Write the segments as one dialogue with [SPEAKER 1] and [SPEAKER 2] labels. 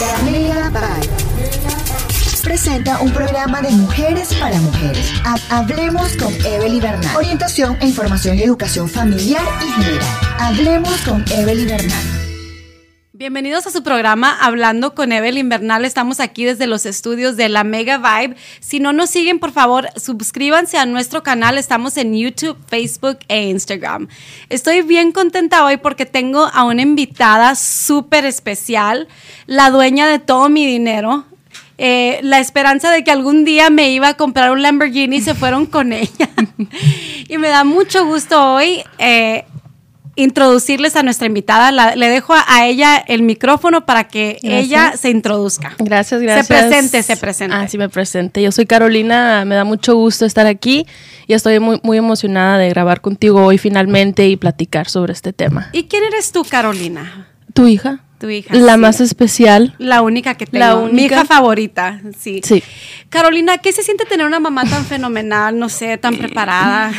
[SPEAKER 1] La Mega presenta un programa de mujeres para mujeres. Ha- Hablemos con Evelyn Bernal. Orientación e información y educación familiar y general. Hablemos con Evelyn Bernal.
[SPEAKER 2] Bienvenidos a su programa Hablando con Evelyn Bernal. Estamos aquí desde los estudios de la Mega Vibe. Si no nos siguen, por favor, suscríbanse a nuestro canal. Estamos en YouTube, Facebook e Instagram. Estoy bien contenta hoy porque tengo a una invitada súper especial, la dueña de todo mi dinero. Eh, la esperanza de que algún día me iba a comprar un Lamborghini se fueron con ella. y me da mucho gusto hoy eh, introducirles a nuestra invitada. La- le dejo a, a ella el micrófono para que ella se introduzca.
[SPEAKER 3] Gracias, gracias.
[SPEAKER 2] Se presente, se presente.
[SPEAKER 3] Ah, sí, me presente. Yo soy Carolina, me da mucho gusto estar aquí y estoy muy, muy emocionada de grabar contigo hoy finalmente y platicar sobre este tema.
[SPEAKER 2] ¿Y quién eres tú, Carolina?
[SPEAKER 3] ¿Tu hija?
[SPEAKER 2] Tu hija.
[SPEAKER 3] La
[SPEAKER 2] sí.
[SPEAKER 3] más especial.
[SPEAKER 2] La única que tengo.
[SPEAKER 3] La
[SPEAKER 2] Mi
[SPEAKER 3] única.
[SPEAKER 2] hija favorita, sí.
[SPEAKER 3] Sí.
[SPEAKER 2] Carolina, ¿qué se siente tener una mamá tan fenomenal, no sé, tan preparada?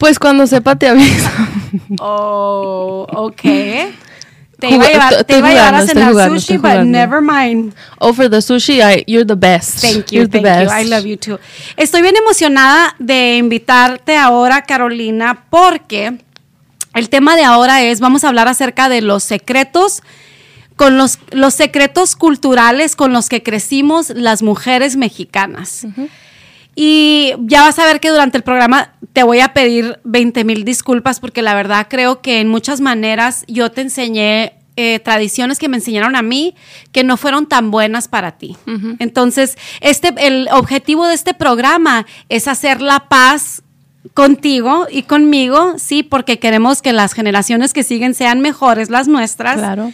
[SPEAKER 3] Pues cuando sepa te aviso.
[SPEAKER 2] Oh, ok. Te iba a llevar, te iba a llevar a cenar
[SPEAKER 3] jugando,
[SPEAKER 2] sushi, but never mind.
[SPEAKER 3] Oh, for the sushi, I, you're the best.
[SPEAKER 2] Thank you,
[SPEAKER 3] You're the
[SPEAKER 2] thank you. I love you too. Estoy bien emocionada de invitarte ahora, Carolina, porque el tema de ahora es, vamos a hablar acerca de los secretos, con los, los secretos culturales con los que crecimos las mujeres mexicanas. Y ya vas a ver que durante el programa te voy a pedir 20 mil disculpas porque la verdad creo que en muchas maneras yo te enseñé eh, tradiciones que me enseñaron a mí que no fueron tan buenas para ti. Entonces, este, el objetivo de este programa es hacer la paz contigo y conmigo, sí, porque queremos que las generaciones que siguen sean mejores las nuestras.
[SPEAKER 3] Claro.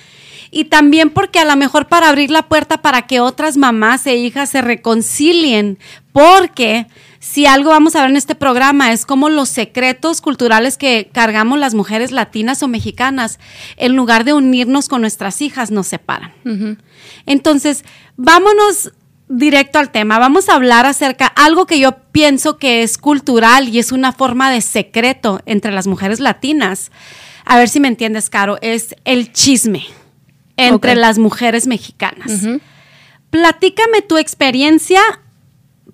[SPEAKER 2] Y también porque a lo mejor para abrir la puerta para que otras mamás e hijas se reconcilien, porque si algo vamos a ver en este programa es como los secretos culturales que cargamos las mujeres latinas o mexicanas, en lugar de unirnos con nuestras hijas, nos separan. Entonces, vámonos directo al tema. Vamos a hablar acerca algo que yo pienso que es cultural y es una forma de secreto entre las mujeres latinas. A ver si me entiendes, Caro, es el chisme entre las mujeres mexicanas. Platícame tu experiencia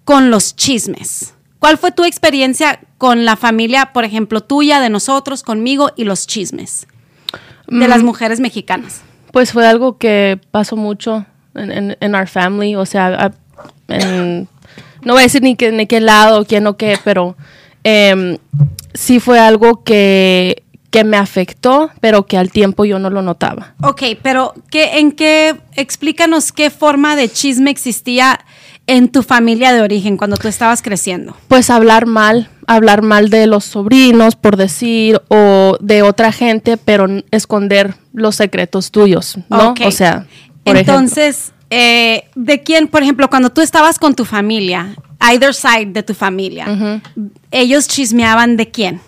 [SPEAKER 2] con los chismes. ¿Cuál fue tu experiencia con la familia, por ejemplo, tuya, de nosotros, conmigo y los chismes de las mujeres mexicanas?
[SPEAKER 3] Pues fue algo que pasó mucho en, en, en our family, o sea, en- no voy a decir ni, que, ni qué lado, quién o qué, pero em, sí fue algo que, que me afectó, pero que al tiempo yo no lo notaba.
[SPEAKER 2] Ok, pero ¿qué, ¿en qué, explícanos qué forma de chisme existía en tu familia de origen cuando tú estabas creciendo?
[SPEAKER 3] Pues hablar mal, hablar mal de los sobrinos, por decir, o de otra gente, pero esconder los secretos tuyos, ¿no?
[SPEAKER 2] Ok.
[SPEAKER 3] O sea, por ejemplo.
[SPEAKER 2] Entonces, eh, ¿de quién, por ejemplo, cuando tú estabas con tu familia, either side de tu familia, ellos chismeaban de quién?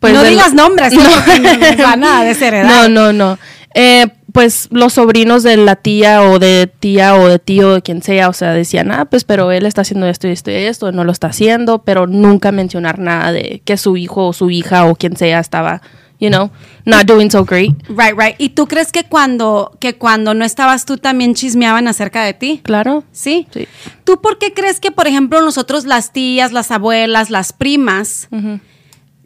[SPEAKER 3] Pues
[SPEAKER 2] no digas nombres, ¿no? nos van a desheredar.
[SPEAKER 3] No, no, no. Eh, pues los sobrinos de la tía o de tía o de tío, de quien sea, o sea, decían, ah, pues pero él está haciendo esto y esto y esto, no lo está haciendo, pero nunca mencionar nada de que su hijo o su hija o quien sea estaba, you know, not doing so great.
[SPEAKER 2] Right, right. ¿Y tú crees que cuando, que cuando no estabas tú también chismeaban acerca de ti?
[SPEAKER 3] Claro.
[SPEAKER 2] ¿Sí?
[SPEAKER 3] Sí.
[SPEAKER 2] ¿Tú por qué crees que, por ejemplo, nosotros las tías, las abuelas, las primas,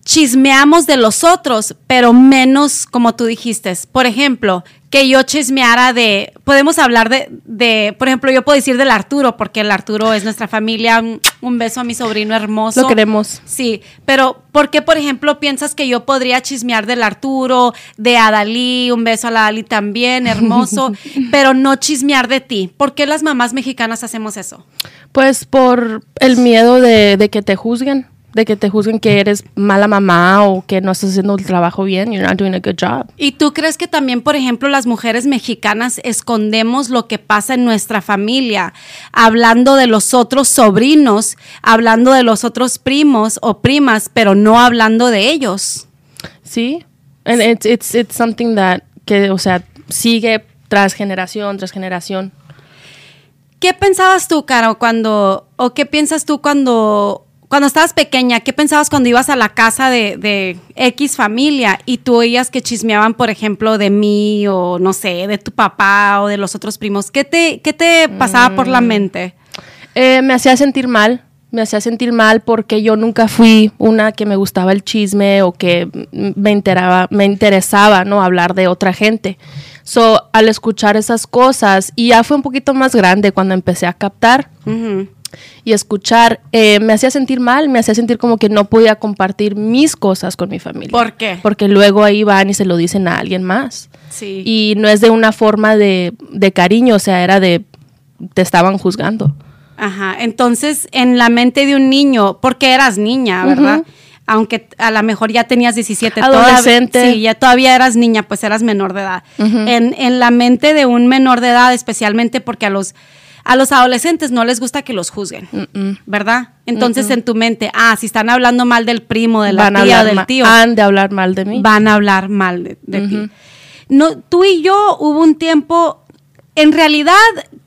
[SPEAKER 2] chismeamos de los otros, pero menos como tú dijiste? Por ejemplo, que yo chismeara de, podemos hablar de, de, por ejemplo, yo puedo decir del Arturo, porque el Arturo es nuestra familia, un, un beso a mi sobrino hermoso.
[SPEAKER 3] Lo queremos.
[SPEAKER 2] Sí, pero ¿por qué, por ejemplo, piensas que yo podría chismear del Arturo, de Adalí, un beso a la Adalí también, hermoso, pero no chismear de ti? ¿Por qué las mamás mexicanas hacemos eso?
[SPEAKER 3] Pues por el miedo de, de que te juzguen. De que te juzguen que eres mala mamá o que no estás haciendo el trabajo bien, you're not doing a good job.
[SPEAKER 2] ¿Y tú crees que también, por ejemplo, las mujeres mexicanas escondemos lo que pasa en nuestra familia, hablando de los otros sobrinos, hablando de los otros primos o primas, pero no hablando de ellos?
[SPEAKER 3] Sí, and it's, it's, it's something that, que, o sea, sigue tras generación, tras generación.
[SPEAKER 2] ¿Qué pensabas tú, Caro, cuando, o qué piensas tú cuando, cuando estabas pequeña? ¿Qué pensabas cuando ibas a la casa de, de X familia y tú oías que chismeaban, por ejemplo, de mí o no sé, de tu papá o de los otros primos? ¿Qué te, qué te pasaba por la mente?
[SPEAKER 3] Eh, me hacía sentir mal, me hacía sentir mal porque yo nunca fui una que me gustaba el chisme o que me enteraba, me interesaba, ¿no? Hablar de otra gente. So, al escuchar esas cosas, y ya fue un poquito más grande cuando empecé a captar y escuchar, eh, me hacía sentir mal, me hacía sentir como que no podía compartir mis cosas con mi familia.
[SPEAKER 2] ¿Por qué?
[SPEAKER 3] Porque luego ahí van y se lo dicen a alguien más.
[SPEAKER 2] Sí.
[SPEAKER 3] Y no es de una forma de, de cariño, o sea, era de, te estaban juzgando.
[SPEAKER 2] Ajá, entonces en la mente de un niño, porque eras niña, ¿verdad? Aunque a lo mejor ya tenías 17, todavía-
[SPEAKER 3] Adolescente.
[SPEAKER 2] sí, ya todavía eras niña, pues eras menor de edad. en, en la mente de un menor de edad, especialmente porque a los, a los adolescentes no les gusta que los juzguen, ¿verdad? Entonces en tu mente, ah, si están hablando mal del primo, de la
[SPEAKER 3] Van
[SPEAKER 2] tía del tío,
[SPEAKER 3] Han de hablar mal de mí.
[SPEAKER 2] van a hablar mal de, de ti. No, tú y yo hubo un tiempo, en realidad,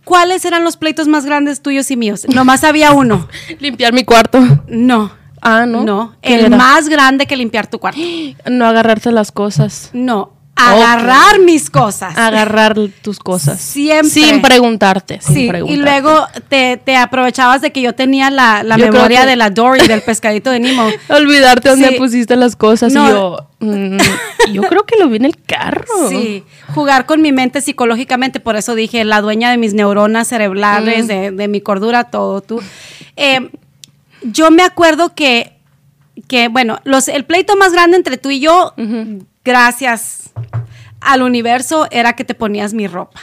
[SPEAKER 2] ¿cuáles eran los pleitos más grandes tuyos y míos? Nomás había uno.
[SPEAKER 3] Limpiar mi cuarto.
[SPEAKER 2] No.
[SPEAKER 3] Ah, ¿no?
[SPEAKER 2] No.
[SPEAKER 3] ¿Qué
[SPEAKER 2] El
[SPEAKER 3] era?
[SPEAKER 2] más grande que limpiar tu cuarto.
[SPEAKER 3] No agarrarte las cosas.
[SPEAKER 2] No. Agarrar mis cosas.
[SPEAKER 3] Agarrar tus cosas.
[SPEAKER 2] Siempre.
[SPEAKER 3] Sin preguntarte. Sin
[SPEAKER 2] Sí, y luego te, te aprovechabas de que yo tenía la, la
[SPEAKER 3] Yo
[SPEAKER 2] memoria
[SPEAKER 3] que-
[SPEAKER 2] de la Dory, del pescadito de Nemo.
[SPEAKER 3] Olvidarte dónde
[SPEAKER 2] Sí.
[SPEAKER 3] pusiste las cosas.
[SPEAKER 2] No.
[SPEAKER 3] Y yo, mm, yo creo que lo vi en el carro.
[SPEAKER 2] Sí, jugar con mi mente psicológicamente, por eso dije, la dueña de mis neuronas cerebrales, de, de mi cordura, todo tú. Eh, yo me acuerdo que, que bueno, los, el pleito más grande entre tú y yo, gracias al universo, era que te ponías mi ropa.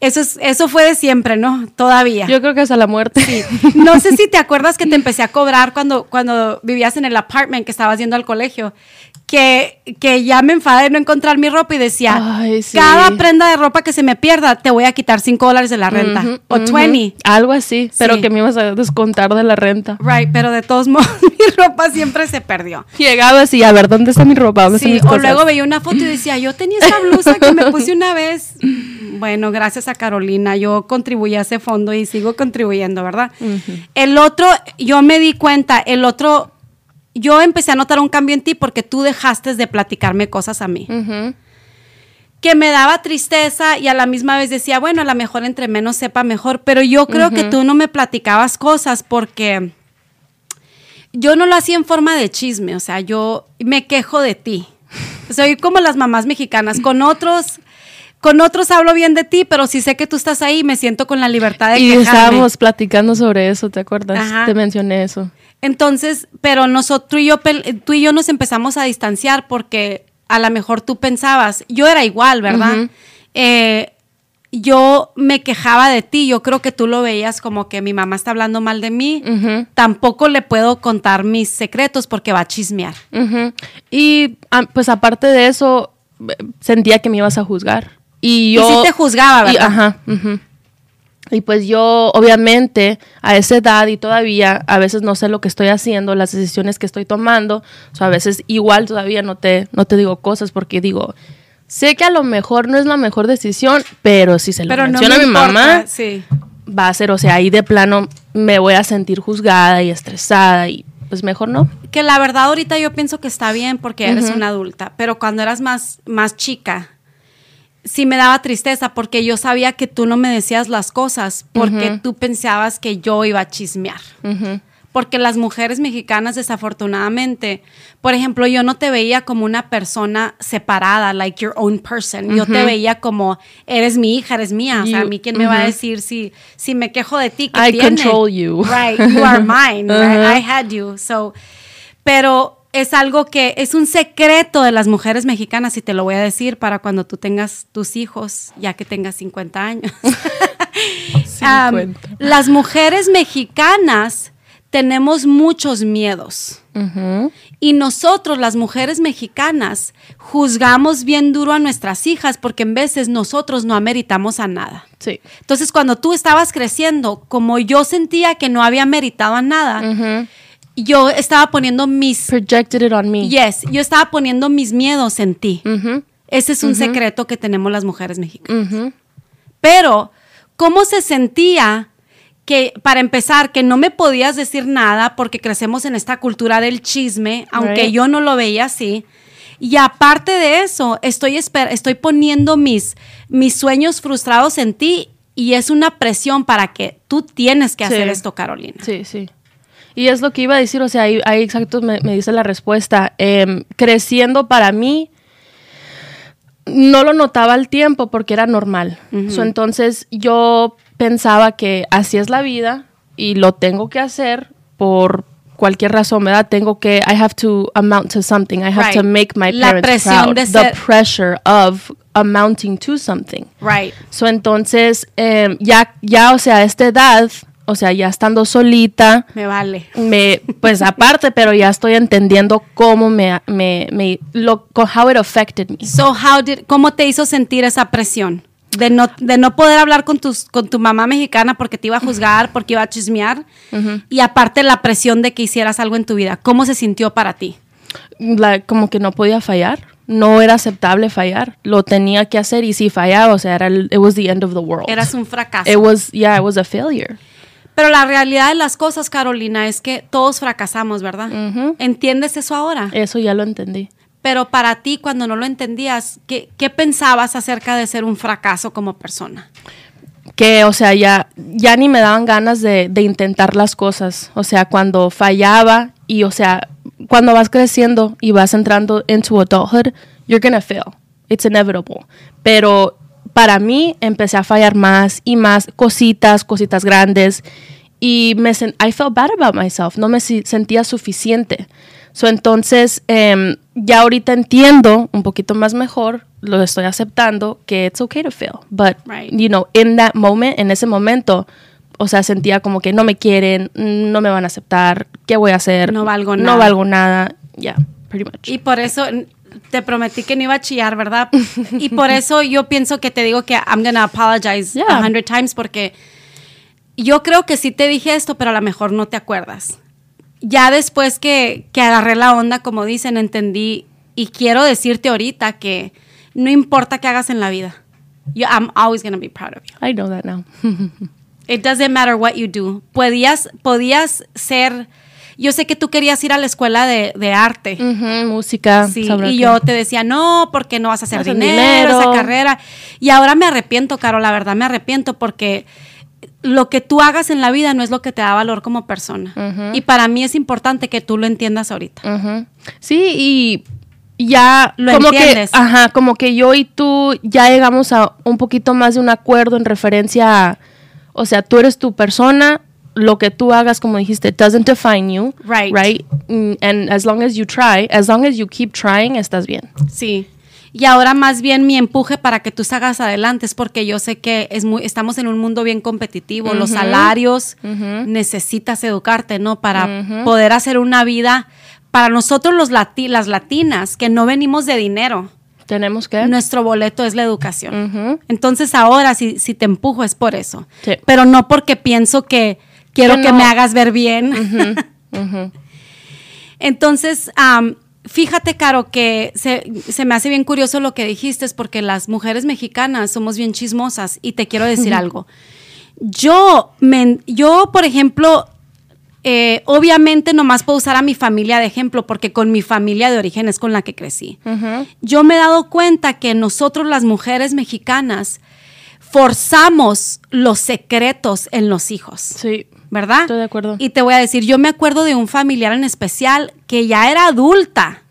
[SPEAKER 2] Eso, es, eso fue de siempre, ¿no? Todavía.
[SPEAKER 3] Yo creo que hasta la muerte.
[SPEAKER 2] No sé si te acuerdas que te empecé a cobrar cuando, cuando vivías en el apartment que estabas yendo al colegio. Que, que ya me enfadé de no encontrar mi ropa y decía,
[SPEAKER 3] Ay, sí.
[SPEAKER 2] cada prenda de ropa que se me pierda, te voy a quitar 5 dólares de la renta. O
[SPEAKER 3] ujú.
[SPEAKER 2] 20.
[SPEAKER 3] Algo así. Pero que me ibas a descontar de la renta.
[SPEAKER 2] Right, pero de todos modos mi ropa siempre se perdió.
[SPEAKER 3] Llegabas y a ver, ¿dónde está mi ropa? ¿Dónde están
[SPEAKER 2] Sí, o
[SPEAKER 3] cosas?
[SPEAKER 2] luego veía una foto y decía, yo tenía esta blusa que me puse una vez. Bueno, gracias a Carolina, yo contribuí a ese fondo y sigo contribuyendo, ¿verdad? El otro, yo me di cuenta, el otro, yo empecé a notar un cambio en ti porque tú dejaste de platicarme cosas a mí. Que me daba tristeza y a la misma vez decía, bueno, a lo mejor entre menos sepa mejor, pero yo creo que tú no me platicabas cosas porque yo no lo hacía en forma de chisme, o sea, yo me quejo de ti. Soy como las mamás mexicanas, con otros, con otros hablo bien de ti, pero si sé que tú estás ahí, me siento con la libertad de
[SPEAKER 3] Y
[SPEAKER 2] quejarme.
[SPEAKER 3] estábamos platicando sobre eso, ¿te acuerdas?
[SPEAKER 2] Ajá.
[SPEAKER 3] Te mencioné eso.
[SPEAKER 2] Entonces, pero nosotros tú y yo, tú y yo nos empezamos a distanciar porque a lo mejor tú pensabas, yo era igual, ¿verdad? Eh, yo me quejaba de ti, yo creo que tú lo veías como que mi mamá está hablando mal de mí, tampoco le puedo contar mis secretos porque va a chismear.
[SPEAKER 3] Y ah, pues aparte de eso, eh, sentía que me ibas a juzgar. Y
[SPEAKER 2] Y
[SPEAKER 3] yo...
[SPEAKER 2] sí te juzgaba,
[SPEAKER 3] y-
[SPEAKER 2] ¿verdad?
[SPEAKER 3] ajá. ujú. Y pues yo, obviamente, a esa edad y todavía, a veces no sé lo que estoy haciendo, las decisiones que estoy tomando. O sea, a veces igual todavía no te, no te digo cosas porque digo, sé que a lo mejor no es la mejor decisión, pero si se lo
[SPEAKER 2] Pero no
[SPEAKER 3] menciona
[SPEAKER 2] me
[SPEAKER 3] a mi
[SPEAKER 2] importa,
[SPEAKER 3] mamá,
[SPEAKER 2] sí.
[SPEAKER 3] va a ser, o sea, ahí de plano me voy a sentir juzgada y estresada y pues mejor no.
[SPEAKER 2] Que la verdad ahorita yo pienso que está bien porque eres una adulta, pero cuando eras más, más chica, sí me daba tristeza porque yo sabía que tú no me decías las cosas porque tú pensabas que yo iba a chismear. Porque las mujeres mexicanas, desafortunadamente, por ejemplo, yo no te veía como una persona separada, like your own person. Yo te veía como, eres mi hija, eres mía. O sea, a mí, ¿quién me va a decir si, si me quejo de ti? ¿qué
[SPEAKER 3] I
[SPEAKER 2] tiene?
[SPEAKER 3] control you.
[SPEAKER 2] Right, you are mine. right?
[SPEAKER 3] Ajá.
[SPEAKER 2] I had you. So, pero es algo que es un secreto de las mujeres mexicanas y te lo voy a decir para cuando tú tengas tus hijos, ya que tengas 50 años. Um,
[SPEAKER 3] 50.
[SPEAKER 2] las mujeres mexicanas tenemos muchos miedos. Y nosotros, las mujeres mexicanas, juzgamos bien duro a nuestras hijas porque en veces nosotros no ameritamos a nada.
[SPEAKER 3] Sí.
[SPEAKER 2] Entonces, cuando tú estabas creciendo, como yo sentía que no había meritado a nada, yo estaba poniendo mis...
[SPEAKER 3] Projected it on me.
[SPEAKER 2] Yes, yo estaba poniendo mis miedos en ti.
[SPEAKER 3] Ujú.
[SPEAKER 2] Ese es un secreto que tenemos las mujeres mexicanas. Pero, ¿cómo se sentía que, para empezar, que no me podías decir nada porque crecemos en esta cultura del chisme, aunque
[SPEAKER 3] Right.
[SPEAKER 2] yo no lo veía así? Y aparte de eso, estoy, estoy poniendo mis, mis sueños frustrados en ti y es una presión para que tú tienes que
[SPEAKER 3] Sí.
[SPEAKER 2] hacer esto, Carolina.
[SPEAKER 3] Sí, sí. Y es lo que iba a decir, o sea, ahí, ahí exacto me, me dice la respuesta. Em, creciendo para mí, no lo notaba al tiempo porque era normal. So, entonces yo pensaba que así es la vida y lo tengo que hacer por cualquier razón, ¿verdad? Tengo que, I have to amount to something. I have
[SPEAKER 2] Right.
[SPEAKER 3] to make my
[SPEAKER 2] La
[SPEAKER 3] parents
[SPEAKER 2] presión
[SPEAKER 3] proud.
[SPEAKER 2] de
[SPEAKER 3] The
[SPEAKER 2] ser-
[SPEAKER 3] pressure of amounting to something.
[SPEAKER 2] Right.
[SPEAKER 3] So, entonces, em, ya, ya, o sea, a esta edad, o sea, ya estando solita,
[SPEAKER 2] Me vale.
[SPEAKER 3] me, pues aparte, pero ya estoy entendiendo cómo me, me, me lo, how it affected me.
[SPEAKER 2] So, how did, ¿cómo te hizo sentir esa presión? De no, de no poder hablar con, tus, con tu mamá mexicana porque te iba a juzgar, porque iba a chismear. Y aparte la presión de que hicieras algo en tu vida. ¿Cómo se sintió para ti?
[SPEAKER 3] La- como que no podía fallar, no era aceptable fallar, lo tenía que hacer y si fallaba, o sea, era el, it was the end of the world.
[SPEAKER 2] Eras un fracaso.
[SPEAKER 3] It was, yeah, it was a failure.
[SPEAKER 2] Pero la realidad de las cosas, Carolina, es que todos fracasamos, ¿verdad? ¿Entiendes eso ahora?
[SPEAKER 3] Eso ya lo entendí.
[SPEAKER 2] Pero para ti, cuando no lo entendías, ¿qué, qué pensabas acerca de ser un fracaso como persona?
[SPEAKER 3] que, o sea, ya, ya ni me daban ganas de, de intentar las cosas. O sea, cuando fallaba y, o sea, cuando vas creciendo y vas entrando into adulthood, you're gonna fail. It's inevitable. Pero para mí empecé a fallar más y más cositas, cositas grandes. Y me I felt bad about myself. No me sentía suficiente. So, entonces, em, ya ahorita entiendo un poquito más mejor, lo estoy aceptando, que it's okay to fail. But,
[SPEAKER 2] Right.
[SPEAKER 3] you know, in that moment, en ese momento, o sea, sentía como que no me quieren, no me van a aceptar, ¿qué voy a hacer?
[SPEAKER 2] No valgo
[SPEAKER 3] No
[SPEAKER 2] nada.
[SPEAKER 3] valgo nada. Yeah, pretty much.
[SPEAKER 2] Y por eso te prometí que no iba a chillar, ¿verdad? Y por eso yo pienso que te digo que I'm gonna apologize
[SPEAKER 3] Yeah.
[SPEAKER 2] a hundred times porque yo creo que sí te dije esto, pero a lo mejor no te acuerdas. Ya después que, que agarré la onda, como dicen, entendí y quiero decirte ahorita que no importa qué hagas en la vida, yo, I'm always gonna be proud of you.
[SPEAKER 3] I know that now.
[SPEAKER 2] It doesn't matter what you do. Podías, podías ser, yo sé que tú querías ir a la escuela de, de arte.
[SPEAKER 3] Música.
[SPEAKER 2] Sí, y
[SPEAKER 3] qué.
[SPEAKER 2] yo te decía, no, porque no vas a hacer
[SPEAKER 3] Hacen
[SPEAKER 2] dinero, esa
[SPEAKER 3] dinero.
[SPEAKER 2] carrera. Y ahora me arrepiento, Caro, la verdad me arrepiento porque lo que tú hagas en la vida no es lo que te da valor como persona. Y para mí es importante que tú lo entiendas ahorita.
[SPEAKER 3] Sí, y ya
[SPEAKER 2] Lo
[SPEAKER 3] como
[SPEAKER 2] entiendes.
[SPEAKER 3] que, ajá, como que yo y tú ya llegamos a un poquito más de un acuerdo en referencia a, o sea, tú eres tu persona, lo que tú hagas, como dijiste, doesn't define you,
[SPEAKER 2] Right.
[SPEAKER 3] right? Mm, And as long as you try, as long as you keep trying, estás bien.
[SPEAKER 2] Sí. Y ahora más bien mi empuje para que tú salgas adelante es porque yo sé que es muy, estamos en un mundo bien competitivo, los salarios, necesitas educarte, ¿no? Para poder hacer una vida, para nosotros los lati- las latinas, que no venimos de dinero,
[SPEAKER 3] Tenemos que.
[SPEAKER 2] nuestro boleto es la educación. Entonces ahora si, si te empujo es por eso.
[SPEAKER 3] Sí.
[SPEAKER 2] Pero no porque pienso que quiero
[SPEAKER 3] Que
[SPEAKER 2] me hagas ver bien. Entonces, fíjate, Caro, que se, se me hace bien curioso lo que dijiste, es porque las mujeres mexicanas somos bien chismosas y te quiero decir algo. Yo, me, yo, por ejemplo, eh, obviamente nomás puedo usar a mi familia de ejemplo porque con mi familia de origen es con la que crecí. Yo me he dado cuenta que nosotros las mujeres mexicanas forzamos los secretos en los hijos.
[SPEAKER 3] Sí.
[SPEAKER 2] ¿Verdad?
[SPEAKER 3] Estoy de acuerdo.
[SPEAKER 2] Y te voy a decir, yo me acuerdo de un familiar en especial que ya era adulta,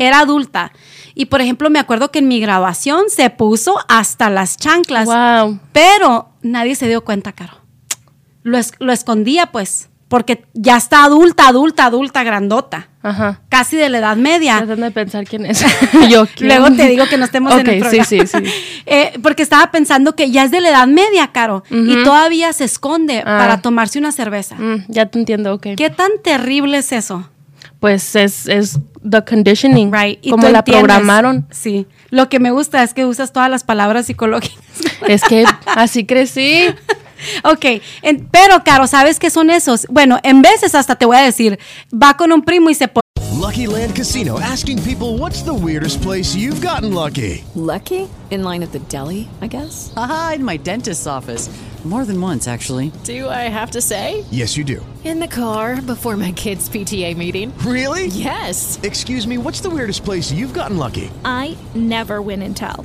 [SPEAKER 2] era adulta. Y por ejemplo, me acuerdo que en mi grabación se puso hasta las chanclas.
[SPEAKER 3] Wow.
[SPEAKER 2] Pero nadie se dio cuenta, Caro. Lo, es- lo escondía, pues, porque ya está adulta, adulta, adulta, grandota.
[SPEAKER 3] Ajá.
[SPEAKER 2] casi de la Edad Media.
[SPEAKER 3] Tratando de pensar quién es. Yo, ¿quién?
[SPEAKER 2] Luego te digo que no estemos en el programa.
[SPEAKER 3] sí, sí, sí.
[SPEAKER 2] Eh, porque estaba pensando que ya es de la Edad Media, Caro, y todavía se esconde
[SPEAKER 3] Ah.
[SPEAKER 2] para tomarse una cerveza.
[SPEAKER 3] Mm, ya te entiendo, ok.
[SPEAKER 2] ¿Qué tan terrible es eso?
[SPEAKER 3] Pues es, es the conditioning.
[SPEAKER 2] Right. Y
[SPEAKER 3] Como la
[SPEAKER 2] entiendes.
[SPEAKER 3] programaron.
[SPEAKER 2] Sí. Lo que me gusta es que usas todas las palabras psicológicas.
[SPEAKER 3] Es que así crecí.
[SPEAKER 2] Ok, en- pero Caro, ¿sabes qué son esos? Bueno, en veces hasta te voy a decir, va con un primo y se pone
[SPEAKER 4] Lucky Land Casino asking people what's the weirdest place you've gotten lucky?
[SPEAKER 5] Lucky? In line at the deli, I guess?
[SPEAKER 6] Aha, in my dentist's office. More than once, actually.
[SPEAKER 5] Do I have to say?
[SPEAKER 4] Yes, you do.
[SPEAKER 5] In the car before my kids' PTA meeting.
[SPEAKER 4] Really?
[SPEAKER 5] Yes.
[SPEAKER 4] Excuse me, what's the weirdest place you've gotten lucky?
[SPEAKER 7] I never win and tell.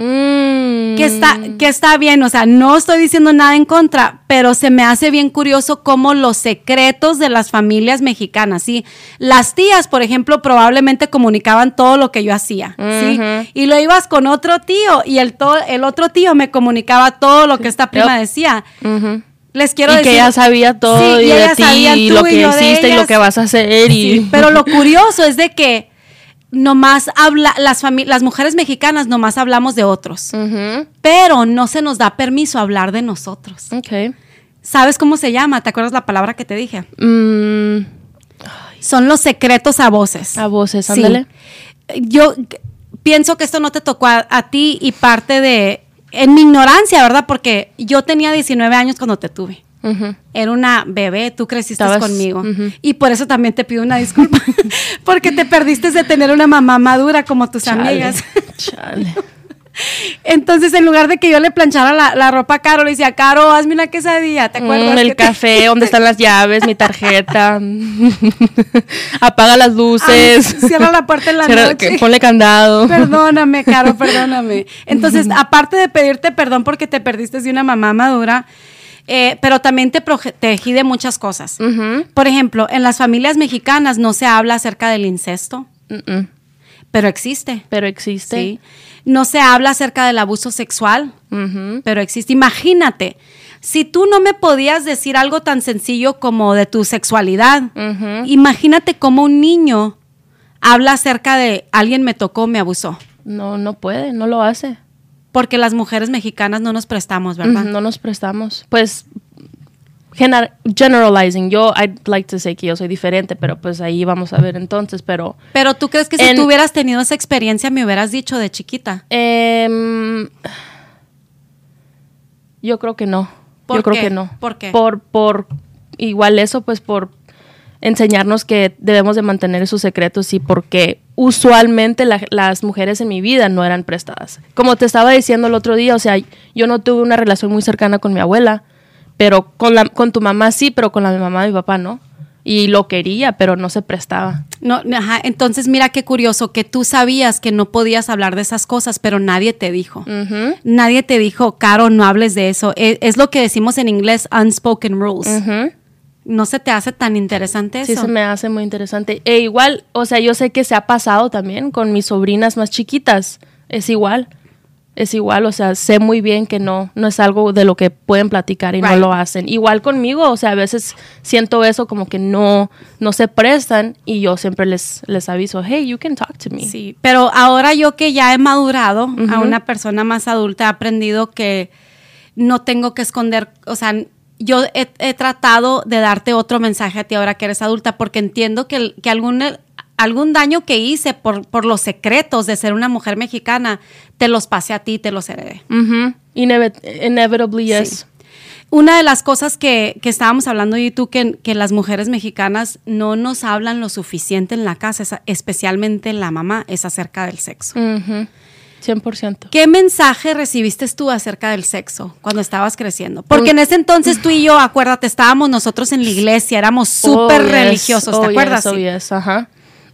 [SPEAKER 3] Mm.
[SPEAKER 2] Que está, que está bien, o sea, no estoy diciendo nada en contra, pero se me hace bien curioso cómo los secretos de las familias mexicanas, ¿sí? Las tías, por ejemplo, probablemente comunicaban todo lo que yo hacía, ¿sí? Y lo ibas con otro tío y el, to- el otro tío me comunicaba todo lo que esta prima
[SPEAKER 3] Yep.
[SPEAKER 2] decía. Les quiero
[SPEAKER 3] y
[SPEAKER 2] decir...
[SPEAKER 3] que ella sabía todo
[SPEAKER 2] Sí,
[SPEAKER 3] y, de ti y lo que hiciste y lo que vas a hacer y
[SPEAKER 2] Sí, pero lo curioso es de que nomás habla, las, mujeres mexicanas nomás hablamos de otros, pero no se nos da permiso hablar de nosotros. ¿Sabes cómo se llama? ¿Te acuerdas la palabra que te dije?
[SPEAKER 3] Mm,
[SPEAKER 2] Son los secretos a voces.
[SPEAKER 3] a voces,
[SPEAKER 2] Sí.
[SPEAKER 3] ándale.
[SPEAKER 2] Yo g- pienso que esto no te tocó a, a ti y parte de, en mi ignorancia, ¿verdad? Porque yo tenía 19 años cuando te tuve. Era una bebé, tú creciste
[SPEAKER 3] Estabas-
[SPEAKER 2] conmigo. Y por eso también te pido una disculpa. porque te perdiste de tener una mamá madura como tus
[SPEAKER 3] Chale,
[SPEAKER 2] amigas.
[SPEAKER 3] chale.
[SPEAKER 2] Entonces, en lugar de que yo le planchara la, la ropa a Caro, le decía, Caro, hazme una quesadilla. ¿Te acuerdas?
[SPEAKER 3] Mm, el
[SPEAKER 2] que te-
[SPEAKER 3] café, dónde están las llaves, mi tarjeta. Apaga las luces.
[SPEAKER 2] Ay, cierra la puerta en la
[SPEAKER 3] Cierra-
[SPEAKER 2] noche.
[SPEAKER 3] que- Ponle candado.
[SPEAKER 2] Perdóname, Caro, perdóname. Entonces, aparte de pedirte perdón porque te perdiste de una mamá madura, eh, pero también te protegí de muchas cosas. Por ejemplo, en las familias mexicanas no se habla acerca del incesto, pero existe.
[SPEAKER 3] Pero existe.
[SPEAKER 2] Sí. No se habla acerca del abuso sexual, pero existe. Imagínate, si tú no me podías decir algo tan sencillo como de tu sexualidad, imagínate cómo un niño habla acerca de alguien me tocó, me abusó.
[SPEAKER 3] No, no puede, no lo hace.
[SPEAKER 2] Porque las mujeres mexicanas no nos prestamos, ¿verdad?
[SPEAKER 3] No nos prestamos. Pues, gener- generalizing, yo, I'd like to say que yo soy diferente, pero pues ahí vamos a ver entonces, pero...
[SPEAKER 2] Pero tú crees que si tú hubieras tenido esa experiencia me hubieras dicho de chiquita.
[SPEAKER 3] Em, yo creo que no.
[SPEAKER 2] ¿Por
[SPEAKER 3] yo creo
[SPEAKER 2] qué?
[SPEAKER 3] que no.
[SPEAKER 2] ¿Por qué?
[SPEAKER 3] Por, por igual eso, pues por enseñarnos que debemos de mantener esos secretos y porque usualmente la- las mujeres en mi vida no eran prestadas. Como te estaba diciendo el otro día, o sea, yo no tuve una relación muy cercana con mi abuela, pero con, la, con tu mamá sí, pero con la mamá de mi papá no. Y lo quería, pero no se prestaba.
[SPEAKER 2] No, ajá, entonces mira qué curioso que tú sabías que no podías hablar de esas cosas, pero nadie te dijo. Nadie te dijo, Caro, no hables de eso. E- Es, lo que decimos en inglés, unspoken rules. ¿No se te hace tan interesante eso?
[SPEAKER 3] Sí, se me hace muy interesante. E igual, o sea, yo sé que se ha pasado también con mis sobrinas más chiquitas. Es igual. Es igual, o sea, sé muy bien que no, no es algo de lo que pueden platicar y no lo hacen. Igual conmigo, o sea, a veces siento eso como que no, no se prestan y yo siempre les, les aviso, hey, you can talk to me.
[SPEAKER 2] Sí, pero ahora yo que ya he madurado a una persona más adulta, he aprendido que no tengo que esconder, o sea, yo he, he tratado de darte otro mensaje a ti ahora que eres adulta, porque entiendo que, que algún, algún daño que hice por, por los secretos de ser una mujer mexicana, te los pasé a ti, te los heredé.
[SPEAKER 3] Inevi- inevitably, yes.
[SPEAKER 2] Sí. Una de las cosas que, que estábamos hablando y tú, que, que las mujeres mexicanas no nos hablan lo suficiente en la casa, es- especialmente la mamá, es acerca del sexo.
[SPEAKER 3] Ujú. 100%.
[SPEAKER 2] ¿Qué mensaje recibiste tú acerca del sexo cuando estabas creciendo? Porque en ese entonces tú y yo, acuérdate, estábamos nosotros en la iglesia, éramos súper
[SPEAKER 3] Oh, yes.
[SPEAKER 2] religiosos, ¿te
[SPEAKER 3] Oh,
[SPEAKER 2] acuerdas?
[SPEAKER 3] yes, oh, yes, ajá.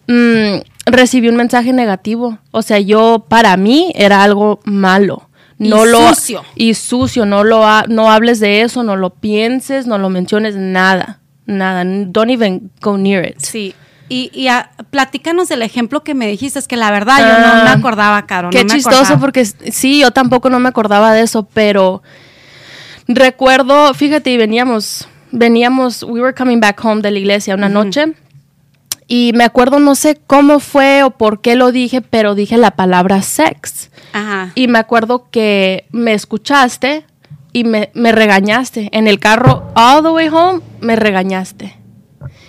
[SPEAKER 3] Mm, recibí un mensaje negativo. O sea, yo, para mí, era algo malo.
[SPEAKER 2] Y
[SPEAKER 3] No lo,
[SPEAKER 2] sucio.
[SPEAKER 3] Y sucio. No, lo ha- no hables de eso, no lo pienses, no lo menciones, nada. Nada. Don't even go near it.
[SPEAKER 2] Sí. Y, y a- platícanos del ejemplo que me dijiste, es que la verdad yo no me
[SPEAKER 3] Ah,
[SPEAKER 2] acordaba, Caro.
[SPEAKER 3] Qué
[SPEAKER 2] no me
[SPEAKER 3] chistoso
[SPEAKER 2] acordaba.
[SPEAKER 3] porque sí, yo tampoco no me acordaba de eso, pero recuerdo, fíjate, y veníamos, veníamos, we were coming back home de la iglesia una noche y me acuerdo, no sé cómo fue o por qué lo dije, pero dije la palabra sex.
[SPEAKER 2] Ajá.
[SPEAKER 3] Y me acuerdo que me escuchaste y me, me regañaste. En el carro, all the way home, me regañaste.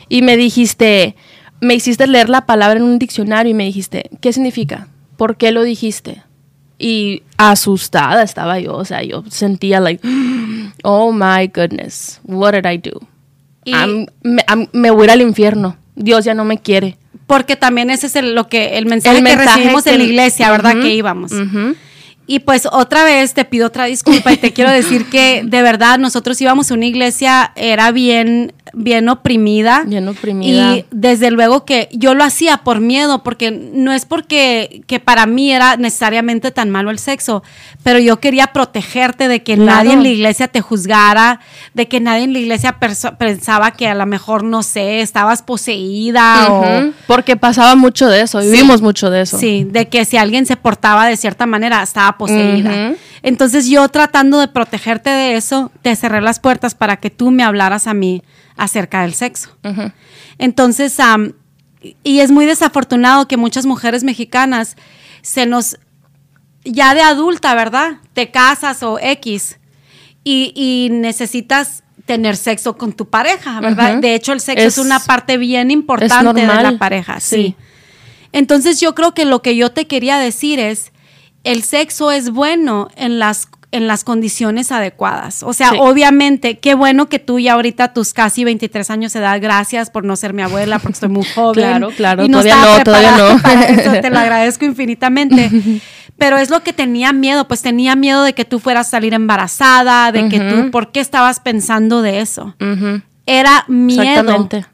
[SPEAKER 3] Y me dijiste, me hiciste leer la palabra en un diccionario y me dijiste, ¿qué significa? ¿Por qué lo dijiste? Y asustada estaba yo, o sea, yo sentía like, oh my goodness, what did I do?
[SPEAKER 2] Y-
[SPEAKER 3] I'm- me, I'm- me voy a ir al infierno. Dios ya no me quiere.
[SPEAKER 2] Porque también ese es el, lo que, el mensaje
[SPEAKER 3] El
[SPEAKER 2] que recibimos
[SPEAKER 3] que
[SPEAKER 2] en la iglesia, ¿verdad? Que íbamos.
[SPEAKER 3] ujú.
[SPEAKER 2] Y pues otra vez te pido otra disculpa y te quiero decir que de verdad nosotros íbamos a una iglesia, era bien, bien oprimida.
[SPEAKER 3] Bien oprimida.
[SPEAKER 2] Y desde luego que yo lo hacía por miedo, porque no es porque que para mí era necesariamente tan malo el sexo, pero yo quería protegerte de que
[SPEAKER 3] Claro.
[SPEAKER 2] nadie en la iglesia te juzgara, de que nadie en la iglesia pensaba que a lo mejor, no sé, estabas poseída o...
[SPEAKER 3] Porque pasaba mucho de eso,
[SPEAKER 2] Sí.
[SPEAKER 3] vivimos mucho de eso.
[SPEAKER 2] Sí, de que si alguien se portaba de cierta manera, estaba poseída. Entonces yo tratando de protegerte de eso, te cerré las puertas para que tú me hablaras a mí acerca del sexo. Entonces, am, y es muy desafortunado que muchas mujeres mexicanas se nos, ya de adulta, ¿verdad? Te casas o X y, y necesitas tener sexo con tu pareja, ¿verdad? De hecho, el sexo es,
[SPEAKER 3] Es-
[SPEAKER 2] una parte bien importante de la pareja, sí.
[SPEAKER 3] sí.
[SPEAKER 2] Entonces yo creo que lo que yo te quería decir es, el sexo es bueno en las en las condiciones adecuadas. O sea,
[SPEAKER 3] Sí.
[SPEAKER 2] obviamente, qué bueno que tú ya ahorita tus casi 23 años de edad, gracias por no ser mi abuela, porque estoy muy joven.
[SPEAKER 3] Claro, claro,
[SPEAKER 2] y
[SPEAKER 3] todavía no, todavía no.
[SPEAKER 2] para eso, te lo agradezco infinitamente. Pero es lo que tenía miedo, pues tenía miedo de que tú fueras a salir embarazada, de que tú, ¿por qué estabas pensando de eso? Era miedo.
[SPEAKER 3] Exactamente.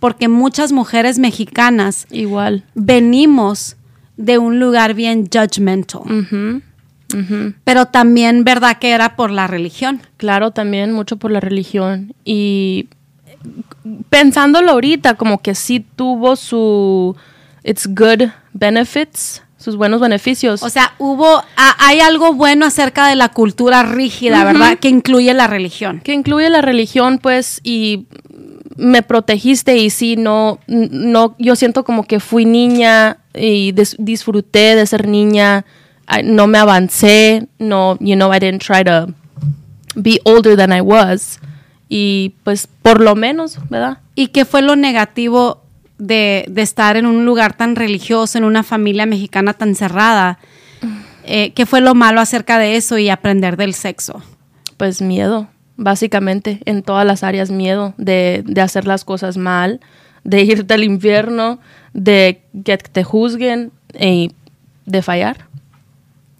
[SPEAKER 2] Porque muchas mujeres mexicanas
[SPEAKER 3] Igual.
[SPEAKER 2] venimos de un lugar bien judgmental. Pero también, ¿verdad que era por la religión?
[SPEAKER 3] Claro, también mucho por la religión. Y pensándolo ahorita, como que sí tuvo su its good benefits, sus buenos beneficios.
[SPEAKER 2] O sea, hubo, a- hay algo bueno acerca de la cultura rígida. ¿verdad? Que incluye la religión.
[SPEAKER 3] que incluye la religión, pues, y me protegiste y sí, no, no, yo siento como que fui niña y dis- disfruté de ser niña, I- no me avancé, no, you know, I didn't try to be older than I was. Y pues por lo menos, ¿verdad?
[SPEAKER 2] ¿Y qué fue lo negativo de, de estar en un lugar tan religioso, en una familia mexicana tan cerrada? Eh, ¿Qué fue lo malo acerca de eso y aprender del sexo?
[SPEAKER 3] Pues miedo, básicamente, en todas las áreas miedo de, de hacer las cosas mal, de irte al infierno, de que te juzguen y de fallar.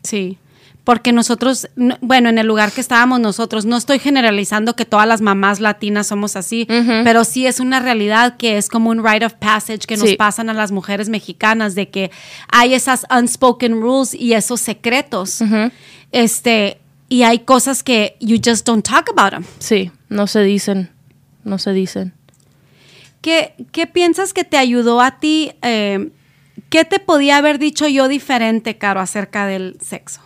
[SPEAKER 2] Sí, porque nosotros, no- bueno, en el lugar que estábamos nosotros, no estoy generalizando que todas las mamás latinas somos así, pero sí es una realidad que es como un rite of passage que nos
[SPEAKER 3] Sí.
[SPEAKER 2] pasan a las mujeres mexicanas, de que hay esas unspoken rules y esos secretos. Este, y hay cosas que you just don't talk about them.
[SPEAKER 3] Sí, no se dicen, no se dicen.
[SPEAKER 2] ¿Qué, qué piensas que te ayudó a ti? eh, ¿Qué te podía haber dicho yo diferente, Caro, acerca del sexo?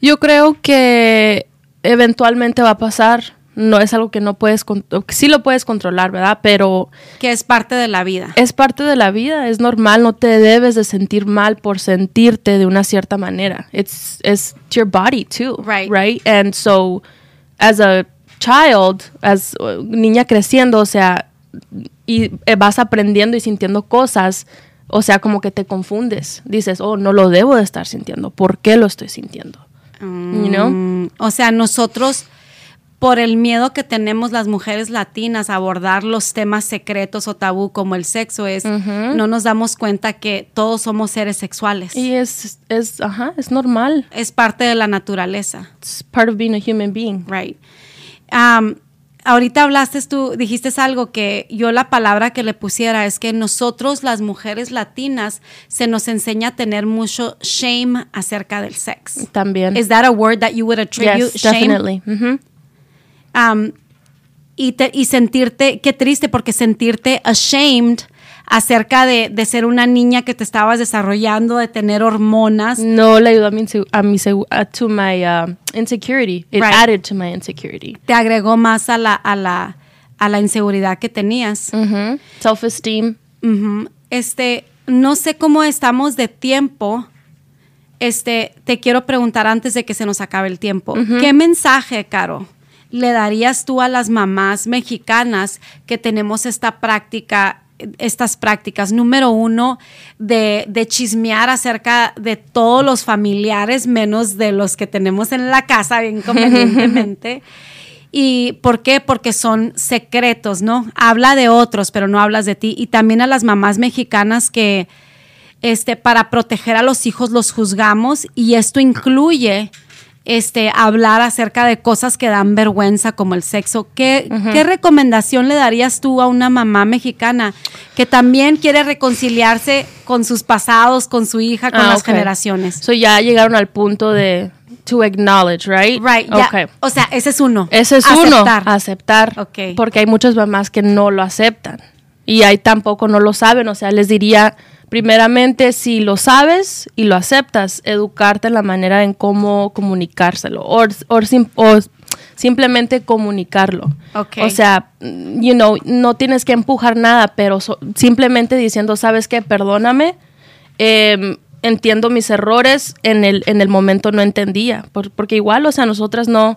[SPEAKER 3] Yo creo que eventualmente va a pasar. No es algo que no puedes, que sí lo puedes controlar, ¿verdad? Pero
[SPEAKER 2] Que es parte de la vida.
[SPEAKER 3] es parte de la vida, es normal, no te debes de sentir mal por sentirte de una cierta manera. It's, it's your body too,
[SPEAKER 2] Right.
[SPEAKER 3] right? And so, as a child, as uh, niña creciendo, o sea, y eh, vas aprendiendo y sintiendo cosas, o sea, como que te confundes. Dices, oh, no lo debo de estar sintiendo. ¿Por qué lo estoy sintiendo? You know?
[SPEAKER 2] Mm, O sea, nosotros, por el miedo que tenemos las mujeres latinas a abordar los temas secretos o tabú como el sexo es, no nos damos cuenta que todos somos seres sexuales.
[SPEAKER 3] Y es, es, ajá, es normal.
[SPEAKER 2] es parte de la naturaleza.
[SPEAKER 3] It's part of being a human being.
[SPEAKER 2] Right. Um, ahorita hablaste tú, dijiste algo que yo la palabra que le pusiera es que nosotros las mujeres latinas se nos enseña a tener mucho shame acerca del sex.
[SPEAKER 3] También.
[SPEAKER 2] Is that a word that you would attribute
[SPEAKER 3] yes,
[SPEAKER 2] shame?
[SPEAKER 3] definitely. Mhm.
[SPEAKER 2] Um, y, te- y sentirte, qué triste, porque sentirte ashamed acerca de, de ser una niña que te estabas desarrollando, de tener hormonas.
[SPEAKER 3] No le ayudó a mi, a mi to my uh, insecurity. It
[SPEAKER 2] Right.
[SPEAKER 3] added to my insecurity.
[SPEAKER 2] Te agregó más a la, a la, a la inseguridad que tenías.
[SPEAKER 3] Mhm. Self-esteem.
[SPEAKER 2] Ujú. Este, no sé cómo estamos de tiempo. Este, te quiero preguntar antes de que se nos acabe el tiempo.
[SPEAKER 3] Ujú.
[SPEAKER 2] ¿Qué mensaje, Caro, le darías tú a las mamás mexicanas que tenemos esta práctica, estas prácticas? Número uno, de, de chismear acerca de todos los familiares, menos de los que tenemos en la casa, bien convenientemente. ¿Y por qué? Porque son secretos, ¿no? Habla de otros, pero no hablas de ti. Y también a las mamás mexicanas que, este, para proteger a los hijos los juzgamos y esto incluye, este, hablar acerca de cosas que dan vergüenza como el sexo. ¿Qué. ¿Qué recomendación le darías tú a una mamá mexicana que también quiere reconciliarse con sus pasados, con su hija, con
[SPEAKER 3] Ah,
[SPEAKER 2] las generaciones?
[SPEAKER 3] So ya llegaron al punto de to acknowledge, right?
[SPEAKER 2] Right, ya.
[SPEAKER 3] Okay.
[SPEAKER 2] O sea, ese es uno.
[SPEAKER 3] Ese es
[SPEAKER 2] Aceptar.
[SPEAKER 3] uno, aceptar.
[SPEAKER 2] Ok.
[SPEAKER 3] Porque hay muchas mamás que no lo aceptan. Y hay tampoco no lo saben. O sea, les diría, primeramente, si lo sabes y lo aceptas, educarte en la manera en cómo comunicárselo. O, o sim- o simplemente comunicarlo.
[SPEAKER 2] Ok.
[SPEAKER 3] O sea, mm, you know, no tienes que empujar nada, pero so- simplemente diciendo, ¿sabes qué? Perdóname. em, entiendo mis errores, en el, en el momento no entendía, por- porque igual, o sea, nosotras no,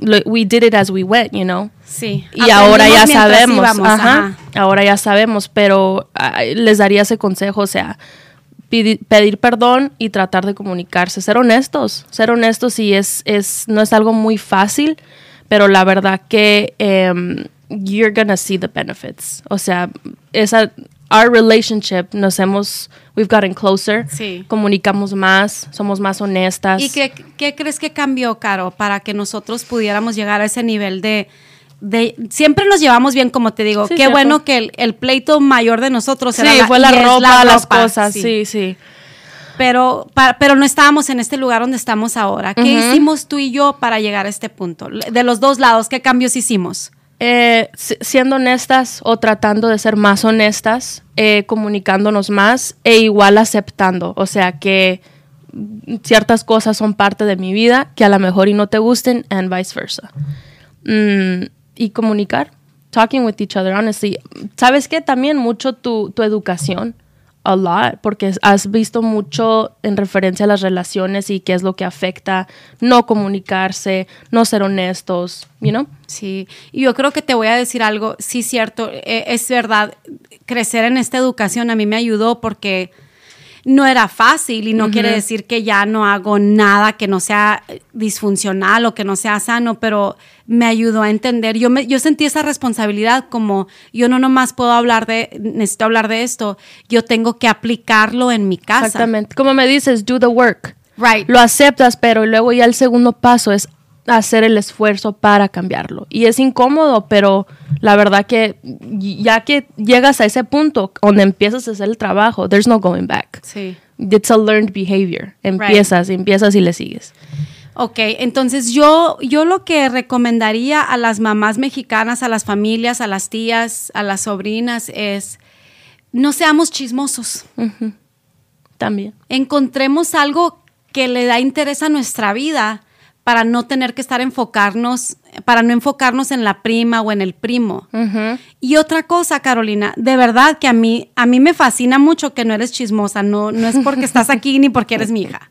[SPEAKER 3] lo- we did it as we went, you know.
[SPEAKER 2] Sí.
[SPEAKER 3] Y ahora ya sabemos,
[SPEAKER 2] íbamos,
[SPEAKER 3] ajá,
[SPEAKER 2] ajá.
[SPEAKER 3] ahora ya sabemos, pero les daría ese consejo, o sea, pedir perdón y tratar de comunicarse, ser honestos, ser honestos y es, es no es algo muy fácil, pero la verdad que em, you're gonna see the benefits, o sea, esa our relationship nos hemos we've gotten closer,
[SPEAKER 2] Sí.
[SPEAKER 3] comunicamos más, somos más honestas.
[SPEAKER 2] ¿Y qué, qué crees que cambió, Caro, para que nosotros pudiéramos llegar a ese nivel de... de siempre nos llevamos bien, como te digo.
[SPEAKER 3] Sí,
[SPEAKER 2] qué
[SPEAKER 3] cierto.
[SPEAKER 2] bueno que el, el pleito mayor de nosotros
[SPEAKER 3] Sí,
[SPEAKER 2] era
[SPEAKER 3] fue la
[SPEAKER 2] y es
[SPEAKER 3] ropa, las
[SPEAKER 2] ropa,
[SPEAKER 3] cosas, sí, sí.
[SPEAKER 2] Pero, pa- pero no estábamos en este lugar donde estamos ahora. ¿Qué hicimos tú y yo para llegar a este punto? De los dos lados, ¿qué cambios hicimos?
[SPEAKER 3] Eh, si- siendo honestas o tratando de ser más honestas, eh, comunicándonos más e igual aceptando, o sea que ciertas cosas son parte de mi vida que a lo mejor y no te gusten and vice versa. Mm, y comunicar, talking with each other honestly. ¿Sabes qué? También mucho tu, tu educación, a lot, porque has visto mucho en referencia a las relaciones y qué es lo que afecta no comunicarse, no ser honestos, you know?
[SPEAKER 2] Sí, y yo creo que te voy a decir algo, sí, cierto, eh, es verdad, crecer en esta educación a mí me ayudó porque no era fácil y no quiere decir que ya no hago nada que no sea disfuncional o que no sea sano, pero me ayudó a entender. Yo, me, yo sentí esa responsabilidad como yo no nomás puedo hablar de, necesito hablar de esto, yo tengo que aplicarlo en mi casa.
[SPEAKER 3] Exactamente. Como me dices, do the work.
[SPEAKER 2] Right.
[SPEAKER 3] Lo aceptas, pero luego ya el segundo paso es hacer el esfuerzo para cambiarlo. Y es incómodo, pero la verdad que ya que llegas a ese punto donde empiezas a hacer el trabajo, there's no going back.
[SPEAKER 2] Sí.
[SPEAKER 3] It's a learned behavior. Empiezas, empiezas y le sigues.
[SPEAKER 2] Ok, entonces yo, yo lo que recomendaría a las mamás mexicanas, a las familias, a las tías, a las sobrinas es no seamos chismosos.
[SPEAKER 3] También.
[SPEAKER 2] Encontremos algo que le da interés a nuestra vida para no tener que estar enfocarnos, para no enfocarnos en la prima o en el primo. Y otra cosa, Carolina, de verdad que a mí, a mí me fascina mucho que no eres chismosa, no, no es porque estás aquí ni porque eres mi hija.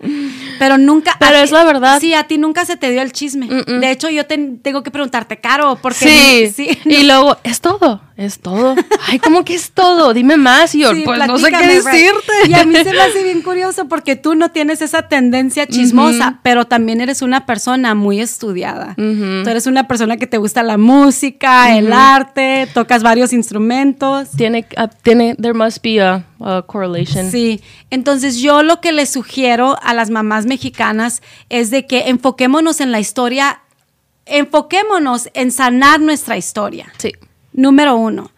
[SPEAKER 2] Pero nunca.
[SPEAKER 3] Pero es
[SPEAKER 2] ti-
[SPEAKER 3] la verdad.
[SPEAKER 2] Sí, a ti nunca se te dio el chisme. De hecho, yo te- tengo que preguntarte, Caro, porque.
[SPEAKER 3] Sí.
[SPEAKER 2] sí,
[SPEAKER 3] Y luego, es todo, es todo. Ay, ¿cómo que es todo? Dime más. Y yo,
[SPEAKER 2] Sí,
[SPEAKER 3] pues no sé qué decirte.
[SPEAKER 2] Y a mí se me hace bien curioso porque tú no tienes esa tendencia chismosa,
[SPEAKER 3] Ujú.
[SPEAKER 2] pero también eres una persona muy estudiada. Tú eres una persona que te gusta la música, el
[SPEAKER 3] Ujú.
[SPEAKER 2] arte, tocas varios instrumentos.
[SPEAKER 3] Tiene, ah, tiene, there must be a, a correlation.
[SPEAKER 2] Sí, entonces yo lo que les sugiero a las mamás mexicanas es de que enfoquémonos en la historia, enfoquémonos en sanar nuestra historia.
[SPEAKER 3] Sí.
[SPEAKER 2] Número uno,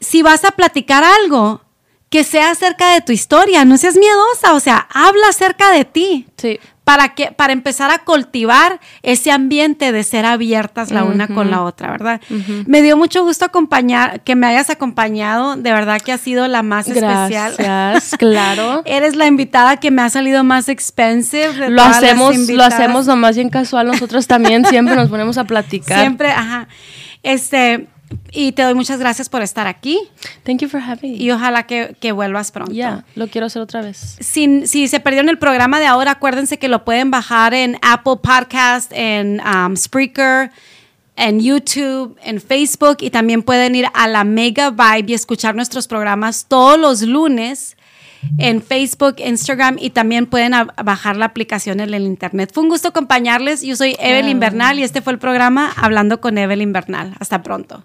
[SPEAKER 2] si vas a platicar algo, que sea acerca de tu historia, no seas miedosa, o sea, habla acerca de ti.
[SPEAKER 3] Sí.
[SPEAKER 2] Para, que, para empezar a cultivar ese ambiente de ser abiertas la una con la otra, ¿verdad? Me dio mucho gusto acompañar, que me hayas acompañado, de verdad que has sido la más especial.
[SPEAKER 3] Gracias, claro.
[SPEAKER 2] Eres la invitada que me ha salido más expensive. de
[SPEAKER 3] Lo hacemos, lo hacemos nomás bien casual. Nosotros también siempre nos ponemos a platicar.
[SPEAKER 2] Siempre, ajá. Este, y te doy muchas gracias por estar aquí.
[SPEAKER 3] Thank you for having me.
[SPEAKER 2] Y ojalá que, que vuelvas pronto.
[SPEAKER 3] Ya, lo quiero hacer otra vez.
[SPEAKER 2] Si, si se perdieron el programa de ahora, acuérdense que lo pueden bajar en Apple Podcast, en um, Spreaker, en YouTube, en Facebook y también pueden ir a la Mega Vibe y escuchar nuestros programas todos los lunes en Facebook, Instagram y también pueden bajar la aplicación en el internet. Fue un gusto acompañarles. Yo soy Evelyn Bernal y este fue el programa Hablando con Evelyn Bernal. Hasta pronto.